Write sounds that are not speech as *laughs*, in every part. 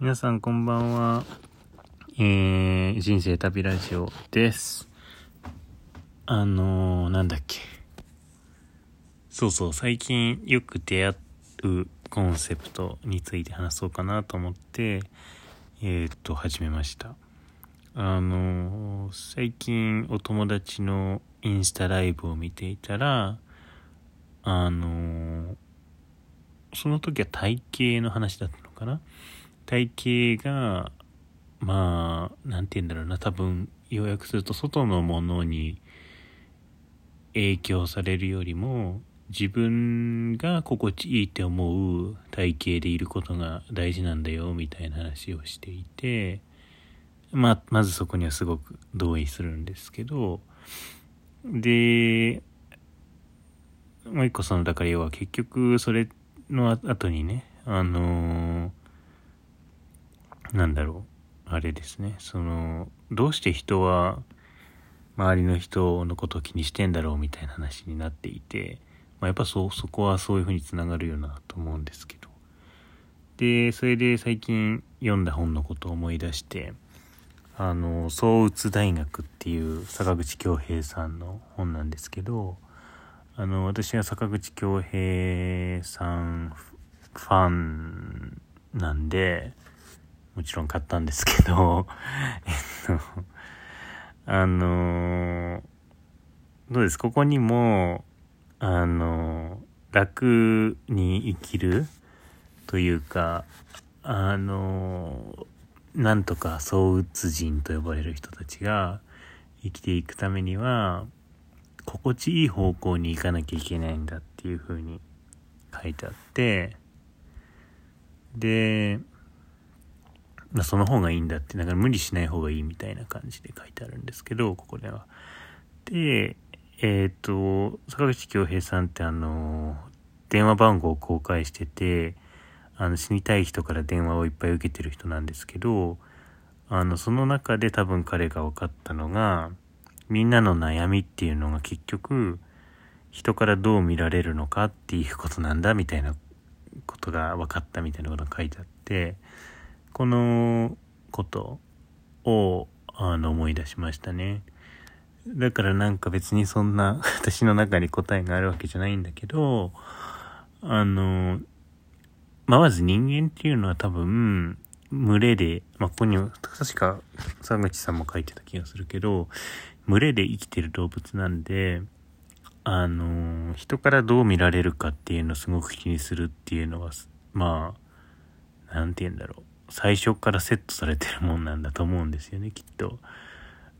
皆さんこんばんは。えー、人生旅ラジオです。あのー、なんだっけ。そうそう、最近よく出会うコンセプトについて話そうかなと思って、えー、っと、始めました。あのー、最近お友達のインスタライブを見ていたら、あのー、その時は体型の話だったのかな体型が、まあ、なんて言うんだろうな、多分、要約すると外のものに影響されるよりも、自分が心地いいって思う体型でいることが大事なんだよ、みたいな話をしていて、まあ、まずそこにはすごく同意するんですけど、で、もう一個その、だから要は結局それの後にね、あのー、なんだろう、あれですね、その、どうして人は周りの人のことを気にしてんだろうみたいな話になっていて、まあ、やっぱそ、そこはそういうふうにつながるよなと思うんですけど。で、それで最近読んだ本のことを思い出して、あの、創宇大学っていう坂口恭平さんの本なんですけど、あの、私は坂口恭平さんファンなんで、もちろん買ったんですけど、えっと、あの、どうです？ここにも、あの、楽に生きるというか、あの、なんとか創うつ人と呼ばれる人たちが生きていくためには、心地いい方向に行かなきゃいけないんだっていう風に書いてあって、で、その方がいいんだって、だから無理しない方がいいみたいな感じで書いてあるんですけど、ここでは。で、えっ、ー、と、坂口恭平さんってあの、電話番号を公開してて、あの、死にたい人から電話をいっぱい受けてる人なんですけど、あの、その中で多分彼が分かったのが、みんなの悩みっていうのが結局、人からどう見られるのかっていうことなんだみたいなことが分かったみたいなことが書いてあって、このことをあの思い出しましたね。だからなんか別にそんな *laughs* 私の中に答えがあるわけじゃないんだけど、あの、まあ、まず人間っていうのは多分、群れで、まあ、ここに、確か、沢口さんも書いてた気がするけど、群れで生きてる動物なんで、あの、人からどう見られるかっていうのをすごく気にするっていうのは、まあ、なんて言うんだろう。最初からセットされてるもんなんだと思うんですよね、きっと。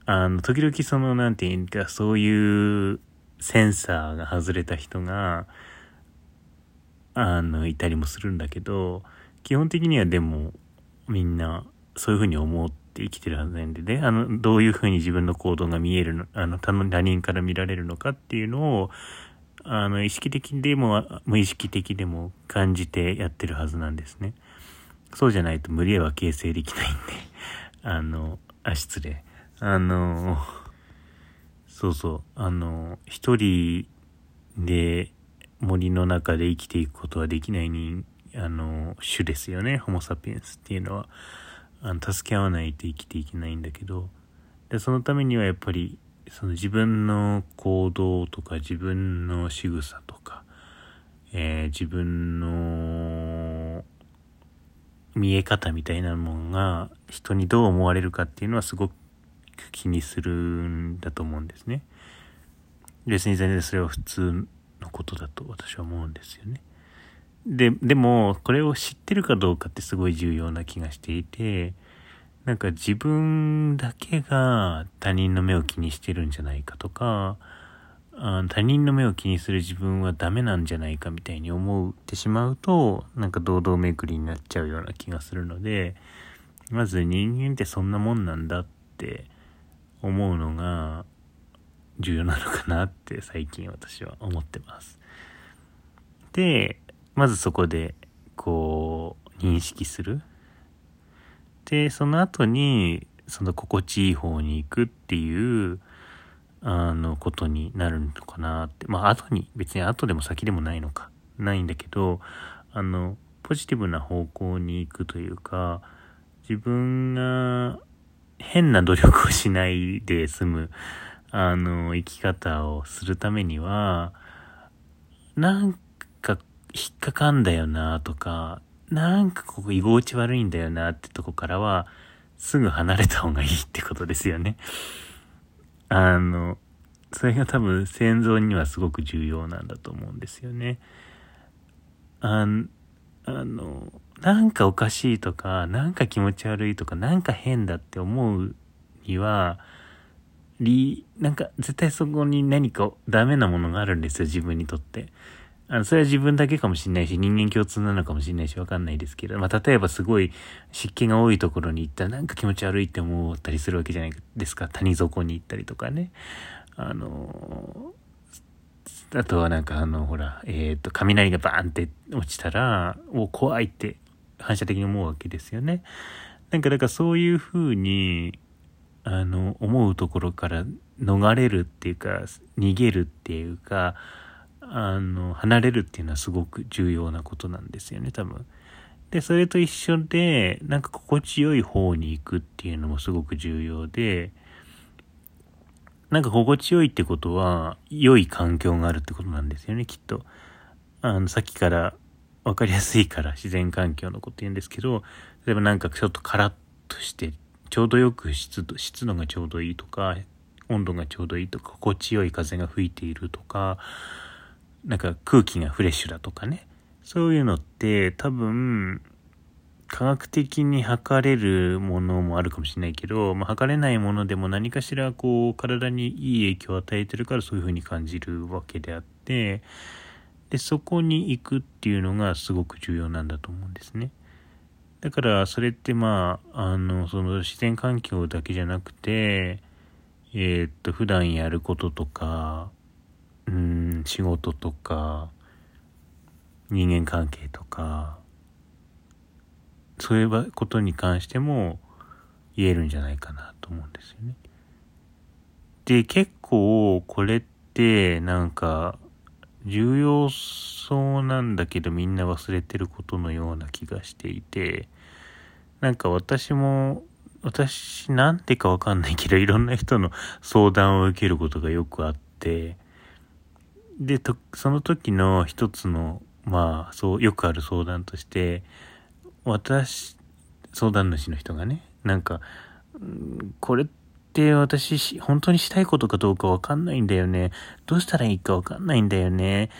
あの、時々その、なんて言うか、そういうセンサーが外れた人が、あの、いたりもするんだけど、基本的にはでも、みんな、そういうふうに思って生きてるはずなんでね、あの、どういうふうに自分の行動が見えるの、あの、他の他人から見られるのかっていうのを、あの、意識的でも、無意識的でも感じてやってるはずなんですね。そうじゃないと無理は形成できないんで、*laughs* あの、あ、失礼。あの、そうそう、あの、一人で森の中で生きていくことはできないに、あの、種ですよね、ホモ・サピエンスっていうのは。あの助け合わないと生きていけないんだけど、で、そのためにはやっぱり、その自分の行動とか自分の仕草とか、えー、自分の見え方みたいなものが人にどう思われるかっていうのはすごく気にするんだと思うんですね。別に全然それは普通のことだと私は思うんですよね。で、でも、これを知ってるかどうかってすごい重要な気がしていて、なんか自分だけが他人の目を気にしてるんじゃないかとか、あ他人の目を気にする自分はダメなんじゃないかみたいに思ってしまうと、なんか堂々巡りになっちゃうような気がするので、まず人間ってそんなもんなんだって思うのが重要なのかなって最近私は思ってます。で、まずそこで、こう、認識する。で、その後に、その心地いい方に行くっていう、あの、ことになるのかなって。まあ、後に、別に後でも先でもないのか。ないんだけど、あの、ポジティブな方向に行くというか、自分が変な努力をしないで済む、あの、生き方をするためには、なんか引っかかんだよなとか、なんかここ居心地悪いんだよなってとこからは、すぐ離れた方がいいってことですよね。あの、それが多分戦争にはすごく重要なんだと思うんですよね。ああの、なんかおかしいとか、なんか気持ち悪いとか、なんか変だって思うには、り、なんか絶対そこに何かダメなものがあるんですよ、自分にとって。あの、それは自分だけかもしれないし、人間共通なのかもしれないし、わかんないですけど、まあ、例えばすごい湿気が多いところに行ったらなんか気持ち悪いって思ったりするわけじゃないですか。谷底に行ったりとかね。あの、あとはなんかあの、ほら、えっ、ー、と、雷がバーンって落ちたら、お、怖いって反射的に思うわけですよね。なんか、だからそういうふうに、あの、思うところから逃れるっていうか、逃げるっていうか、あの、離れるっていうのはすごく重要なことなんですよね、多分。で、それと一緒で、なんか心地よい方に行くっていうのもすごく重要で、なんか心地よいってことは、良い環境があるってことなんですよね、きっと。あの、さっきから分かりやすいから自然環境のこと言うんですけど、例えばなんかちょっとカラッとして、ちょうどよく湿度、湿度がちょうどいいとか、温度がちょうどいいとか、心地よい風が吹いているとか、なんか空気がフレッシュだとかね。そういうのって多分、科学的に測れるものもあるかもしれないけど、まあ、測れないものでも何かしらこう体にいい影響を与えてるからそういうふうに感じるわけであってでそこに行くっていうのがすごく重要なんだと思うんですね。だからそれってまああのその自然環境だけじゃなくてえー、っと普段やることとかうん仕事とか人間関係とかそういうことに関しても言えるんじゃないかなと思うんですよね。で、結構これってなんか重要そうなんだけどみんな忘れてることのような気がしていて、なんか私も、私なんてかわかんないけどいろんな人の相談を受けることがよくあって、で、とその時の一つの、まあ、そう、よくある相談として、私、相談主の人がね、なんか、これって私、本当にしたいことかどうかわかんないんだよね。どうしたらいいかわかんないんだよね。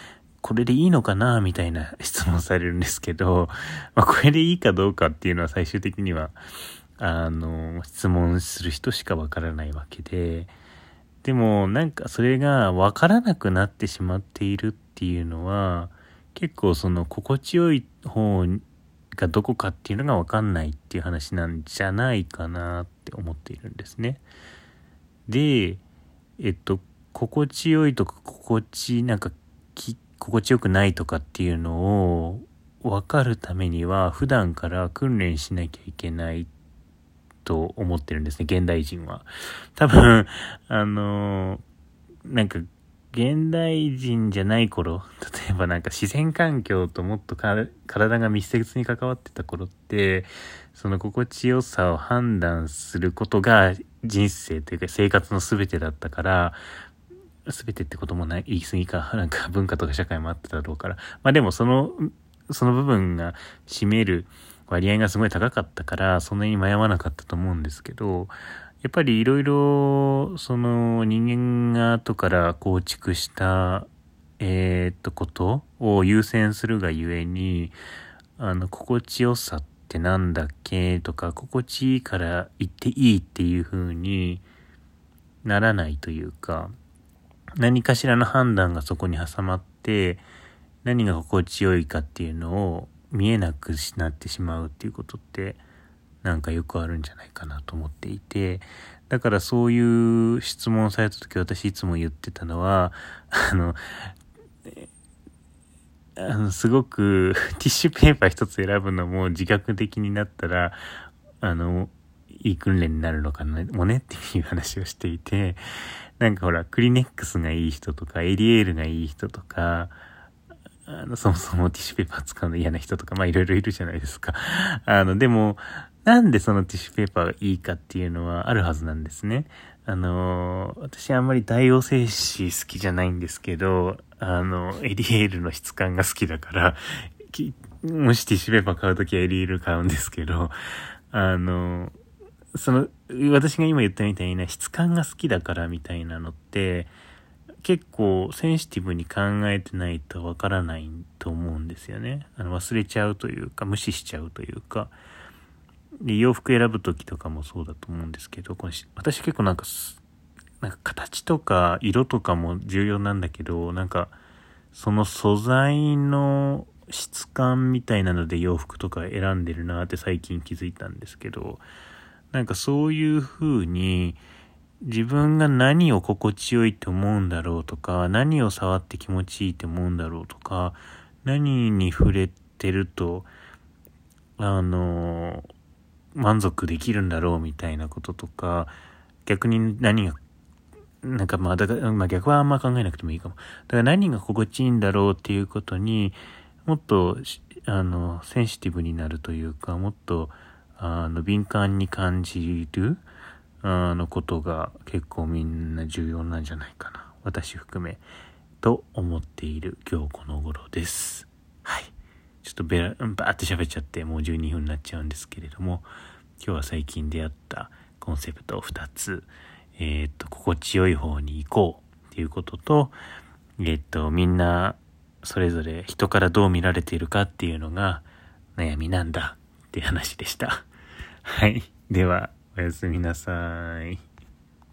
これでいいのかなみたいな質問されるんですけど、*laughs* まあ、これでいいかどうかっていうのは最終的には、あの、質問する人しかわからないわけで、でもなんかそれがわからなくなってしまっているっていうのは、結構その心地よい方がどこかっていうのがわかんないっていう話なんじゃないかなって思っているんですね。で、えっと、心地よいとか心地、なんか心地よくないとかっていうのを分かるためには普段から訓練しなきゃいけないと思ってるんですね、現代人は。多分、あのなんか現代人じゃない頃、例えばなんか自然環境ともっと体が密接に関わってた頃って、その心地よさを判断することが人生というか生活の全てだったから、全てってこともない、言い過ぎか、なんか文化とか社会もあっただろうから。まあでもその、その部分が占める割合がすごい高かったから、そんなに迷わなかったと思うんですけど、やっぱりいろいろ、その人間が後から構築した、えー、っと、ことを優先するがゆえに、あの、心地よさってなんだっけとか、心地いいから言っていいっていう風にならないというか、何かしらの判断がそこに挟まって、何が心地よいかっていうのを見えなくなってしまうっていうことって、なんかよくあるんじゃないかなと思っていて、だからそういう質問された時私いつも言ってたのは、あの、あのすごく *laughs* ティッシュペーパー一つ選ぶのも自覚的になったら、あの、いい訓練になるのかな、もねっていう話をしていて、なんかほら、クリネックスがいい人とか、エリエールがいい人とか、あの、そもそもティッシュペーパー使うの嫌な人とか、まあいろいろいるじゃないですか。*laughs* あの、でも、なんでそのティッシュペーパーがいいかっていうのはあるはずなんですね。あの、私あんまり大王製紙好きじゃないんですけど、あの、エリエールの質感が好きだから、もしティッシュペーパー買うときはエリエール買うんですけど、あの、その、私が今言ったみたいな質感が好きだからみたいなのって、結構センシティブに考えてないとわからないと思うんですよね。あの忘れちゃうというか、無視しちゃうというか。で洋服選ぶ時とかもそうだと思うんですけど、この私結構なんか、なんか形とか色とかも重要なんだけど、なんかその素材の質感みたいなので洋服とか選んでるなって最近気づいたんですけど、なんかそういう風に自分が何を心地よいと思うんだろうとか、何を触って気持ちいいと思うんだろうとか、何に触れてると、あの、満足できるんだろうみたいなこととか、逆に何が、なんかまあ、だから、まあ逆はあんま考えなくてもいいかも。だから何が心地いいんだろうっていうことに、もっと、あの、センシティブになるというか、もっと、あの、敏感に感じる、あのことが結構みんな重要なんじゃないかな。私含め、と思っている今日この頃です。はい。ちょっとベラ、バーって喋っちゃってもう12分になっちゃうんですけれども、今日は最近出会ったコンセプトを2つ、えっ、と、心地よい方に行こうっていうことと、えっ、と、みんなそれぞれ人からどう見られているかっていうのが悩みなんだって話でした。はい。では、おやすみなさい。